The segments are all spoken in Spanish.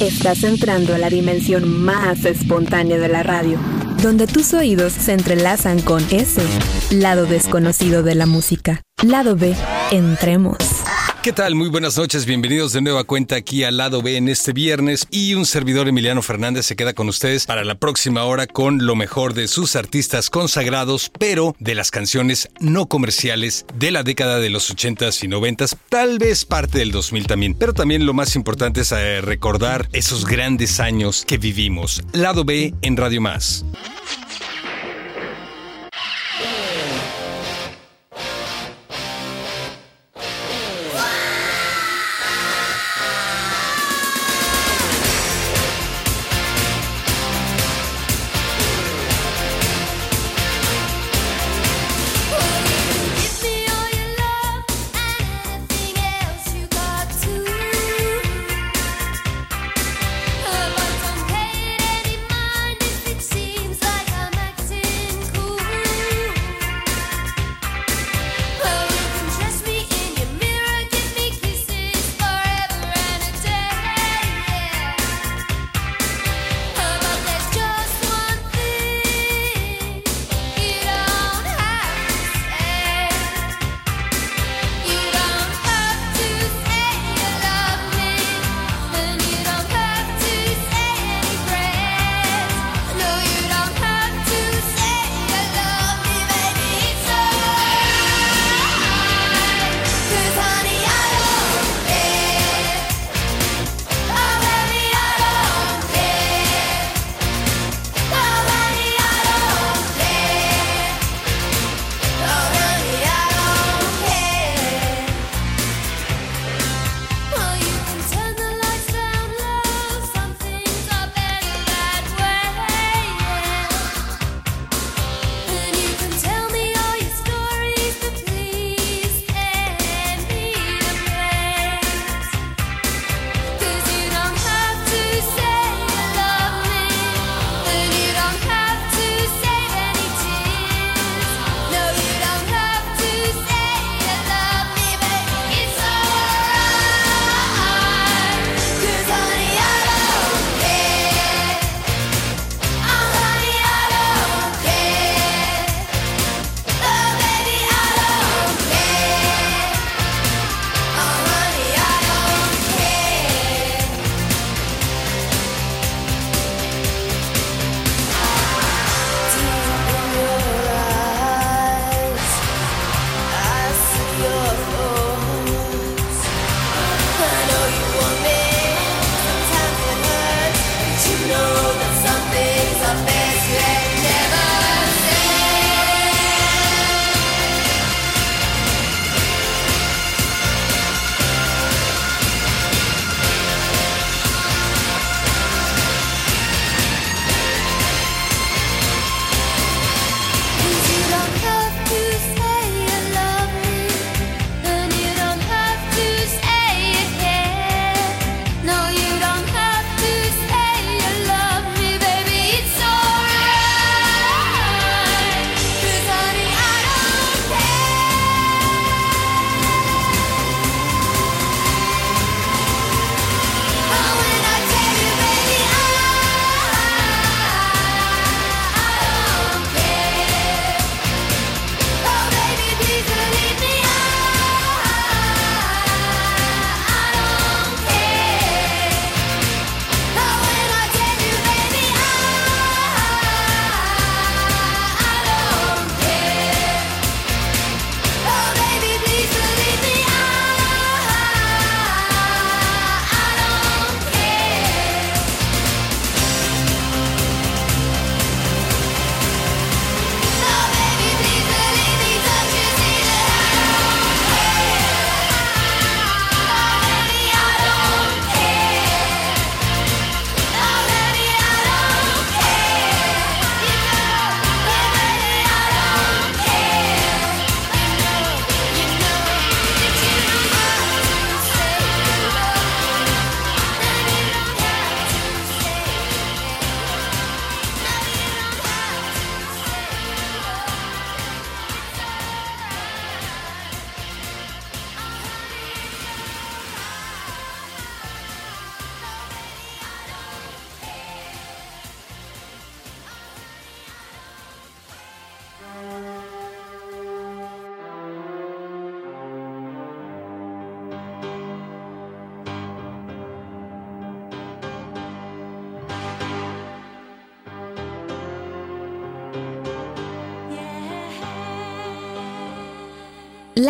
Estás entrando a la dimensión más espontánea de la radio, donde tus oídos se entrelazan con ese lado desconocido de la música. Lado B, entremos. ¿Qué tal? Muy buenas noches, bienvenidos de nueva cuenta aquí al lado B en este viernes y un servidor Emiliano Fernández se queda con ustedes para la próxima hora con lo mejor de sus artistas consagrados, pero de las canciones no comerciales de la década de los 80s y 90s, tal vez parte del 2000 también, pero también lo más importante es eh, recordar esos grandes años que vivimos. Lado B en Radio Más.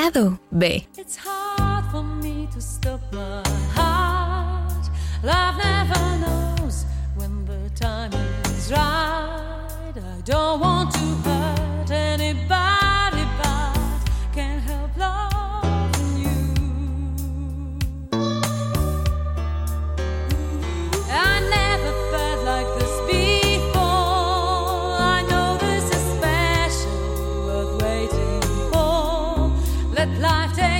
lado B. life.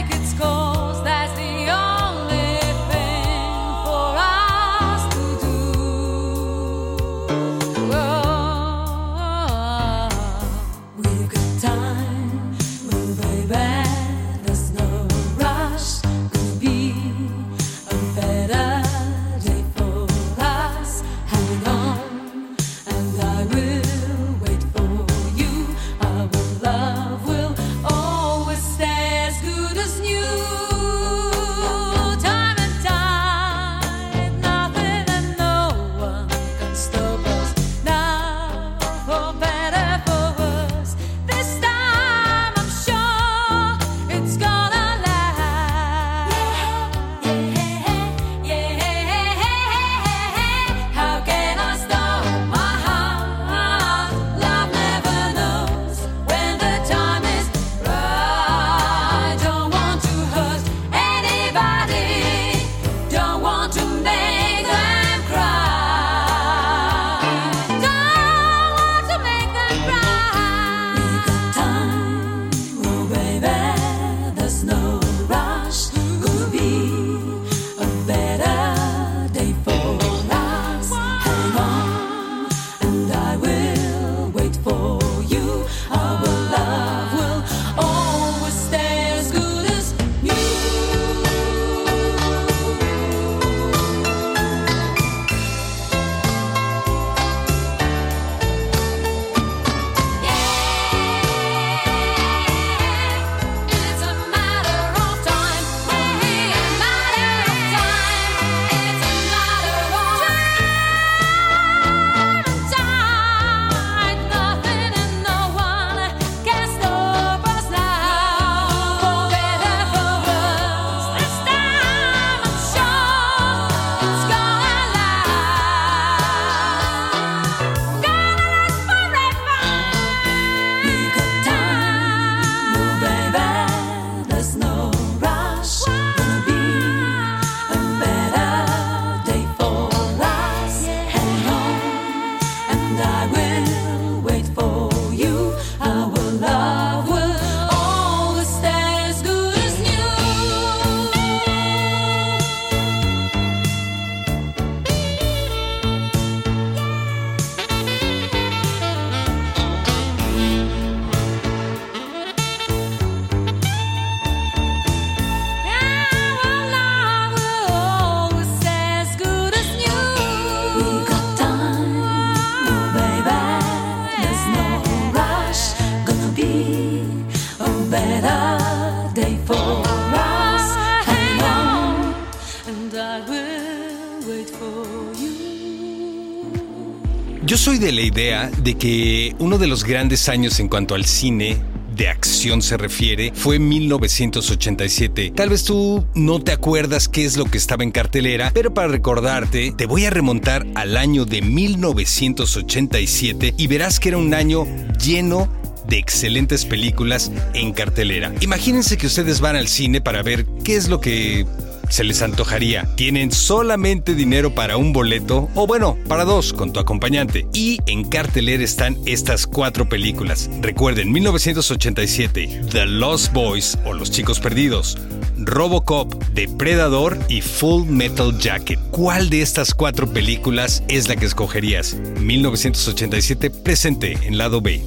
Yo soy de la idea de que uno de los grandes años en cuanto al cine de acción se refiere fue 1987. Tal vez tú no te acuerdas qué es lo que estaba en cartelera, pero para recordarte te voy a remontar al año de 1987 y verás que era un año lleno de excelentes películas en cartelera. Imagínense que ustedes van al cine para ver qué es lo que se les antojaría. Tienen solamente dinero para un boleto, o bueno, para dos con tu acompañante. Y en cartelera están estas cuatro películas. Recuerden, 1987, The Lost Boys o Los Chicos Perdidos, Robocop, Depredador y Full Metal Jacket. ¿Cuál de estas cuatro películas es la que escogerías? 1987 presente en lado B.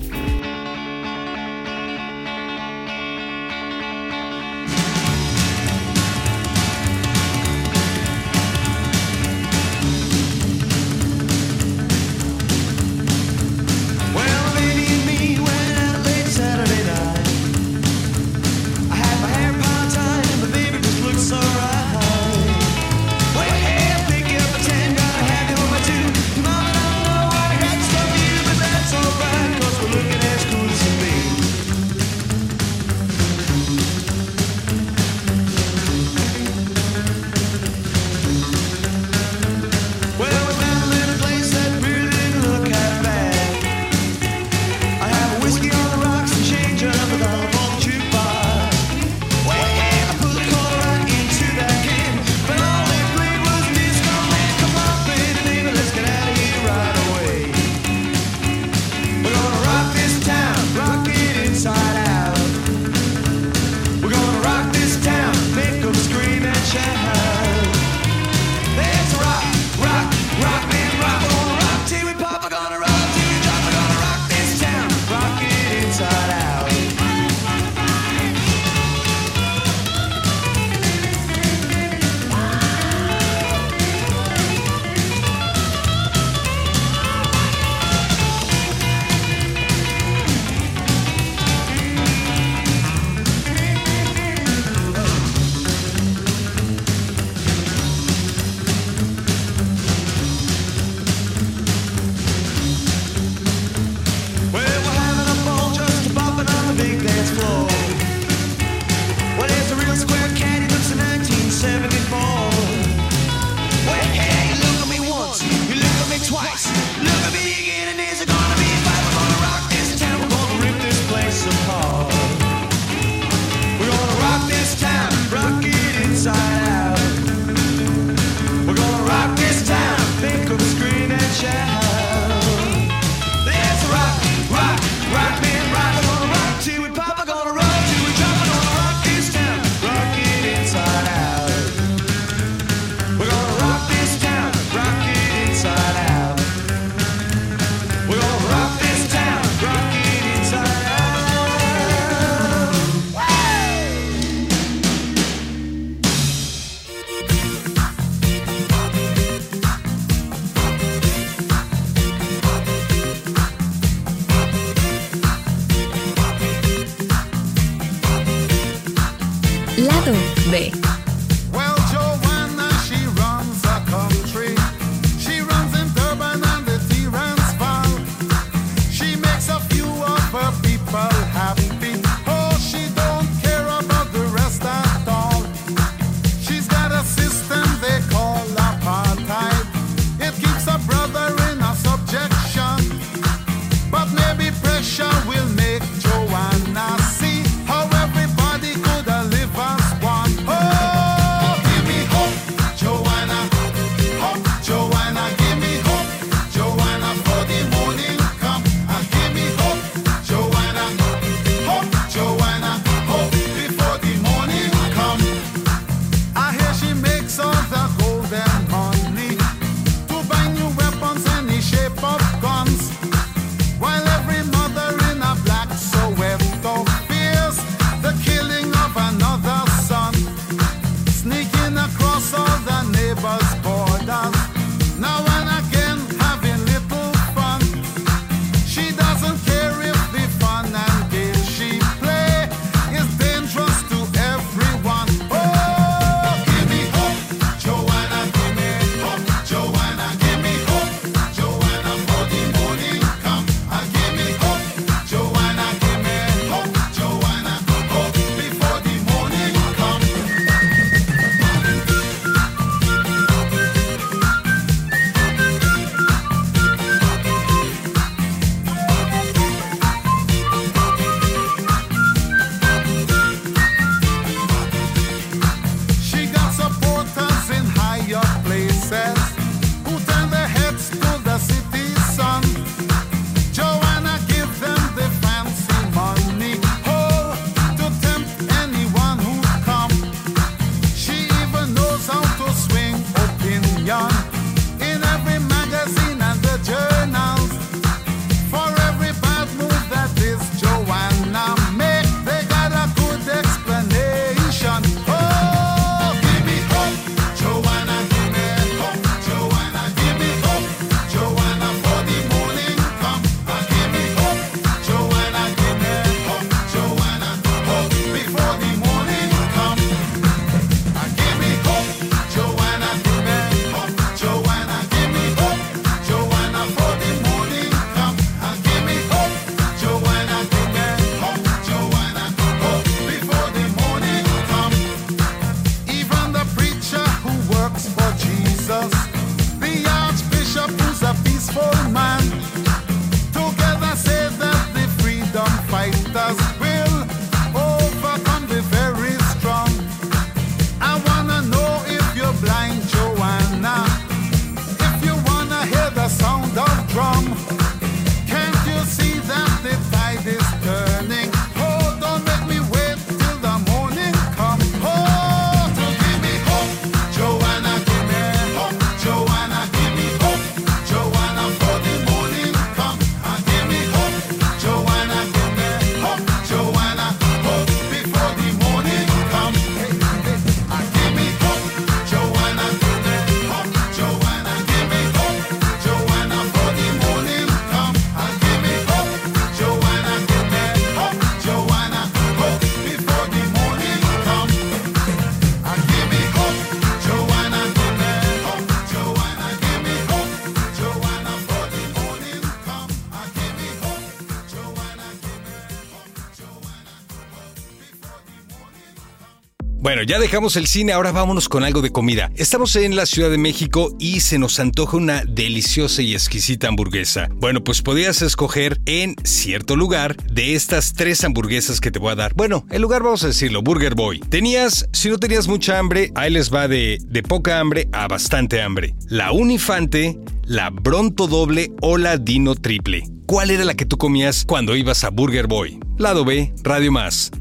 Ya dejamos el cine, ahora vámonos con algo de comida. Estamos en la Ciudad de México y se nos antoja una deliciosa y exquisita hamburguesa. Bueno, pues podías escoger en cierto lugar de estas tres hamburguesas que te voy a dar. Bueno, el lugar vamos a decirlo, Burger Boy. Tenías, si no tenías mucha hambre, ahí les va de, de poca hambre a bastante hambre. La Unifante, la Bronto Doble o la Dino Triple. ¿Cuál era la que tú comías cuando ibas a Burger Boy? Lado B, Radio Más.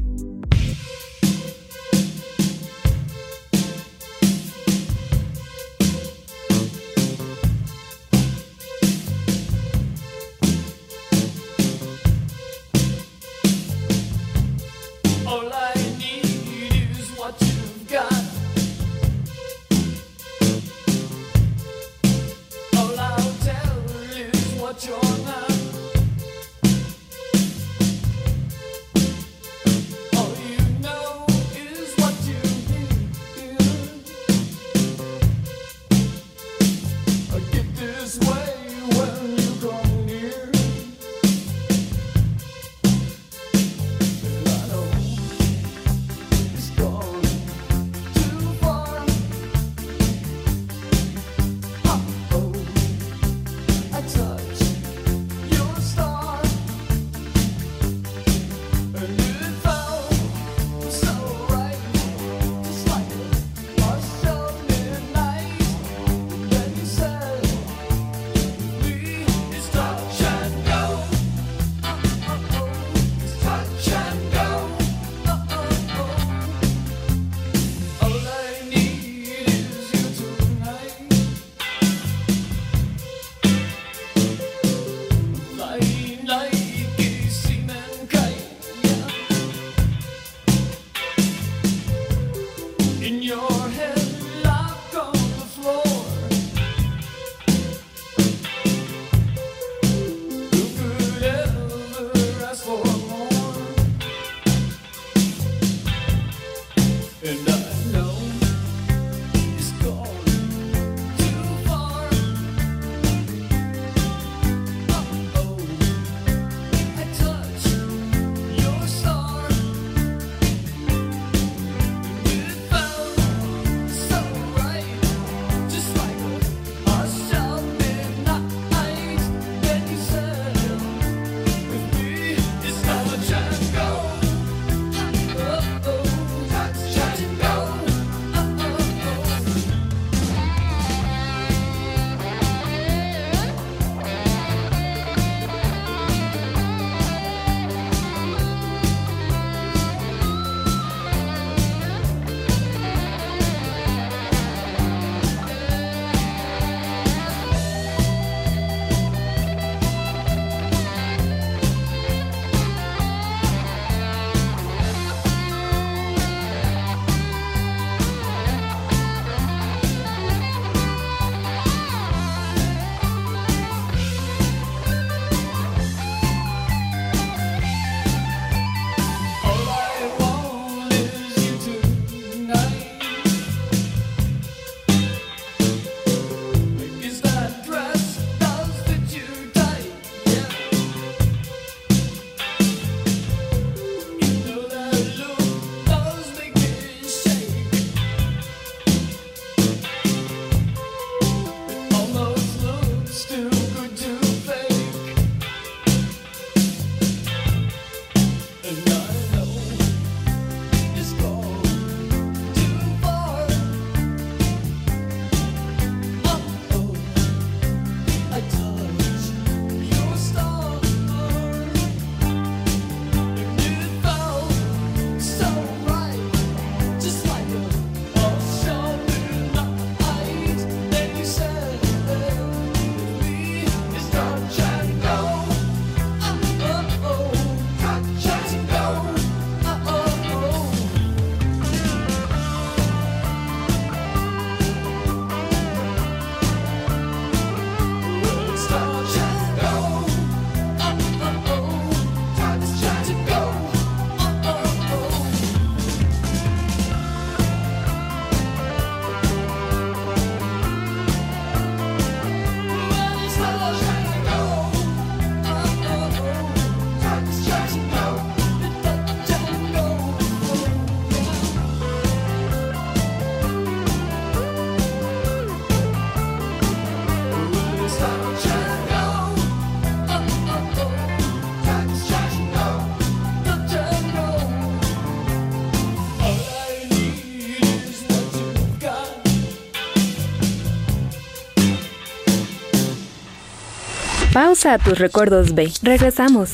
A tus recuerdos B. Regresamos.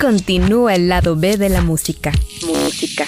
Continúa el lado B de la música. Música.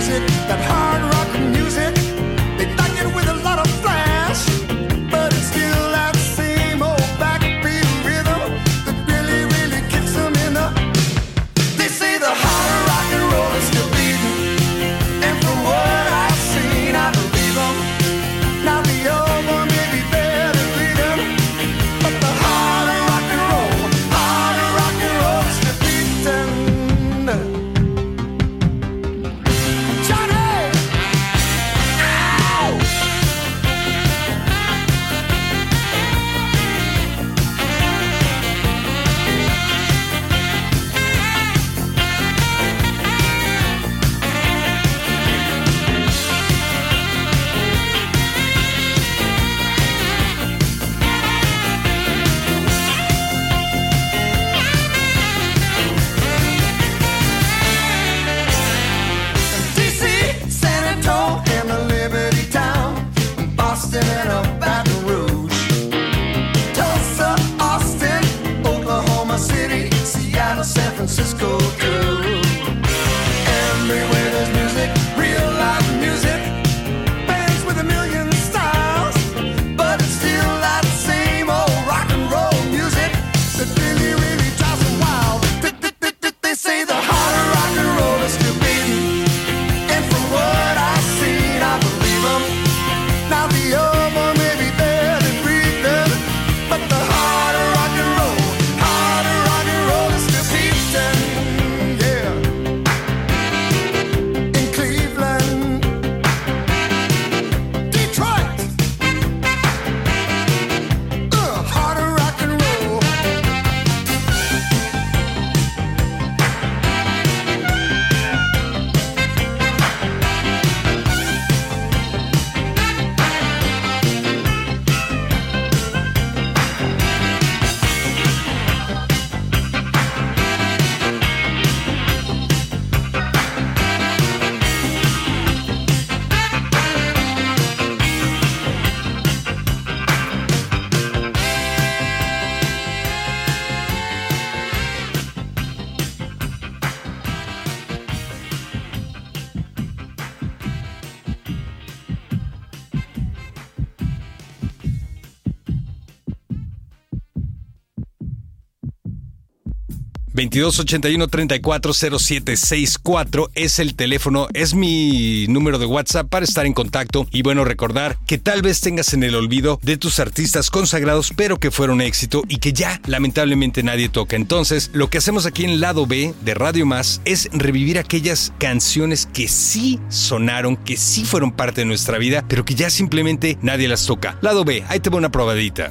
music that hard 2281-340764 es el teléfono, es mi número de WhatsApp para estar en contacto y bueno, recordar que tal vez tengas en el olvido de tus artistas consagrados pero que fueron éxito y que ya lamentablemente nadie toca. Entonces, lo que hacemos aquí en Lado B de Radio Más es revivir aquellas canciones que sí sonaron, que sí fueron parte de nuestra vida, pero que ya simplemente nadie las toca. Lado B, ahí te va una probadita.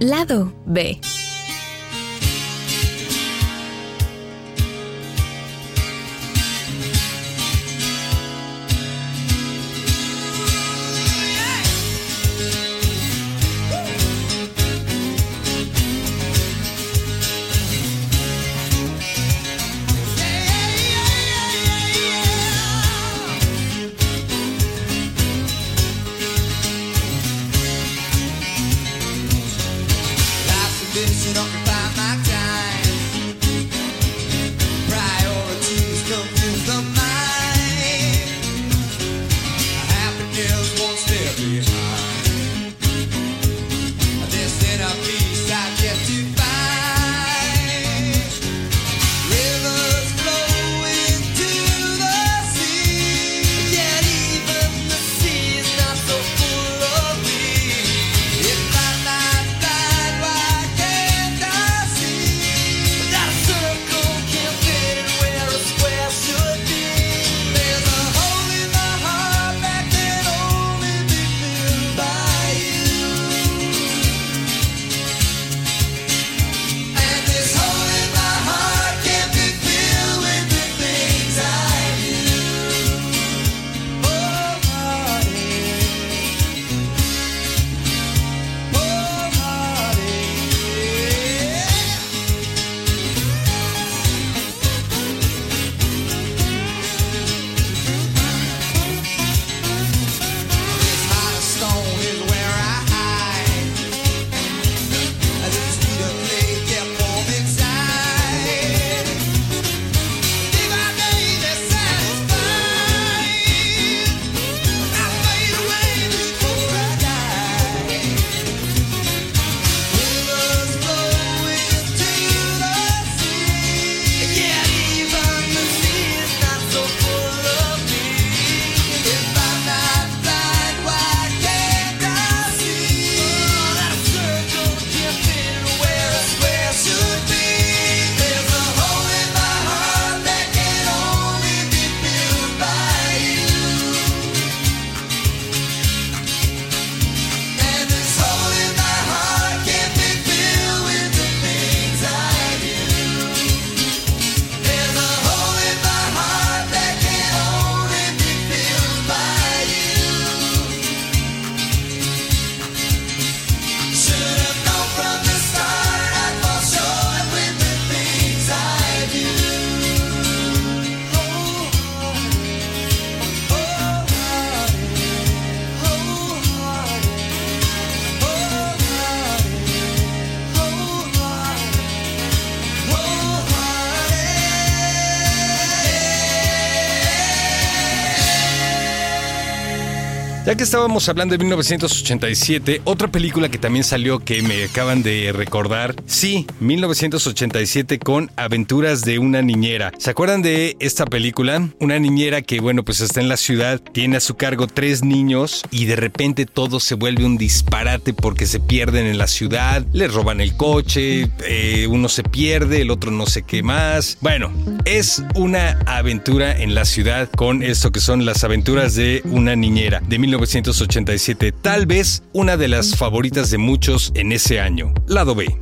Lado B. Ya que estábamos hablando de 1987, otra película que también salió que me acaban de recordar, sí, 1987 con Aventuras de una niñera. ¿Se acuerdan de esta película? Una niñera que, bueno, pues está en la ciudad, tiene a su cargo tres niños y de repente todo se vuelve un disparate porque se pierden en la ciudad, les roban el coche, eh, uno se pierde, el otro no sé qué más. Bueno, es una aventura en la ciudad con esto que son las aventuras de una niñera de 1987. 1987, tal vez una de las favoritas de muchos en ese año. Lado B.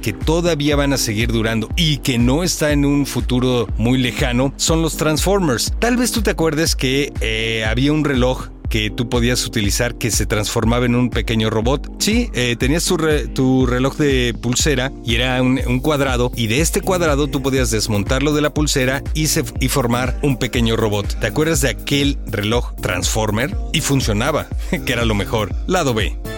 que todavía van a seguir durando y que no está en un futuro muy lejano son los Transformers. Tal vez tú te acuerdes que eh, había un reloj que tú podías utilizar que se transformaba en un pequeño robot. Sí, eh, tenías tu, reloj de pulsera y era un, cuadrado y de este cuadrado tú podías desmontarlo de la pulsera y, y formar un pequeño robot. ¿Te acuerdas de aquel reloj Transformer? Y funcionaba, que era lo mejor. Lado B.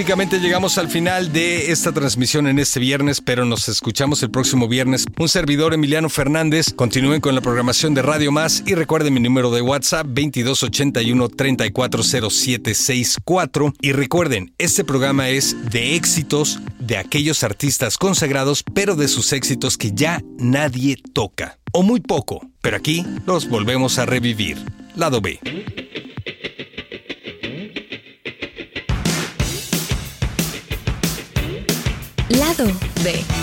prácticamente llegamos al final de esta transmisión en este viernes, pero nos escuchamos el próximo viernes. Un servidor Emiliano Fernández. Continúen con la programación de Radio Más y recuerden mi número de WhatsApp 2281 340764 y recuerden, este programa es de éxitos de aquellos artistas consagrados, pero de sus éxitos que ya nadie toca o muy poco, pero aquí los volvemos a revivir. Lado B. lado de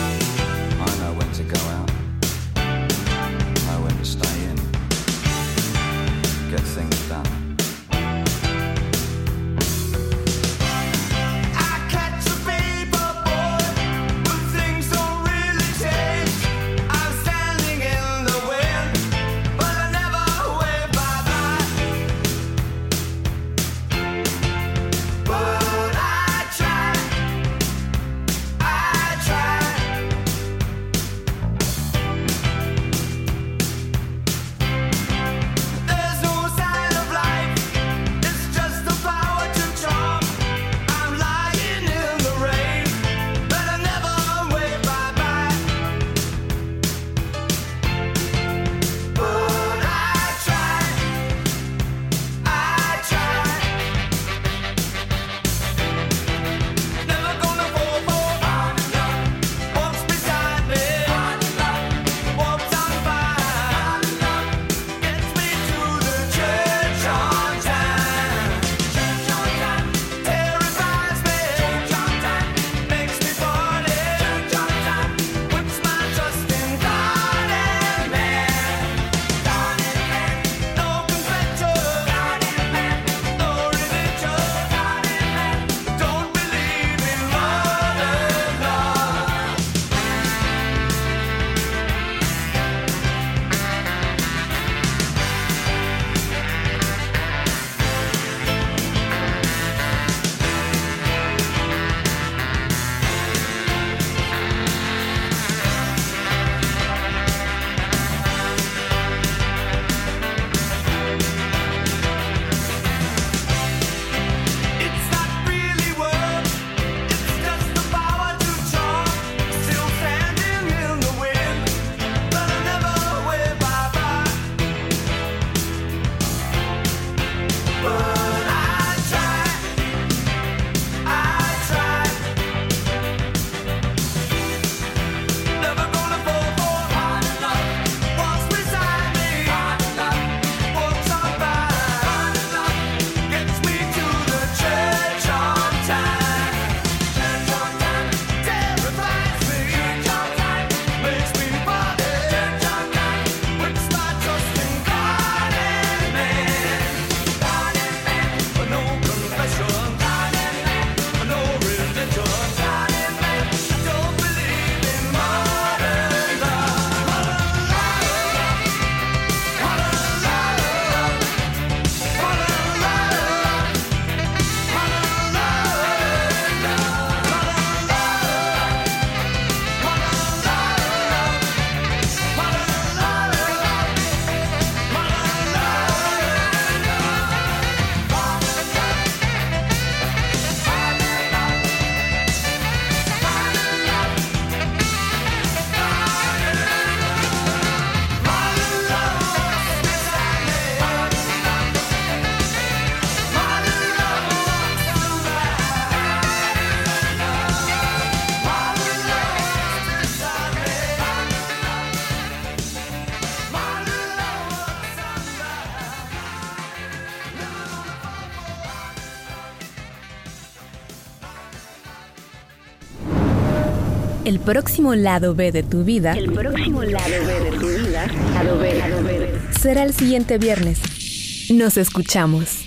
próximo lado B de tu vida. El próximo lado B de tu vida. Lado B, lado B. Será el siguiente viernes. Nos escuchamos.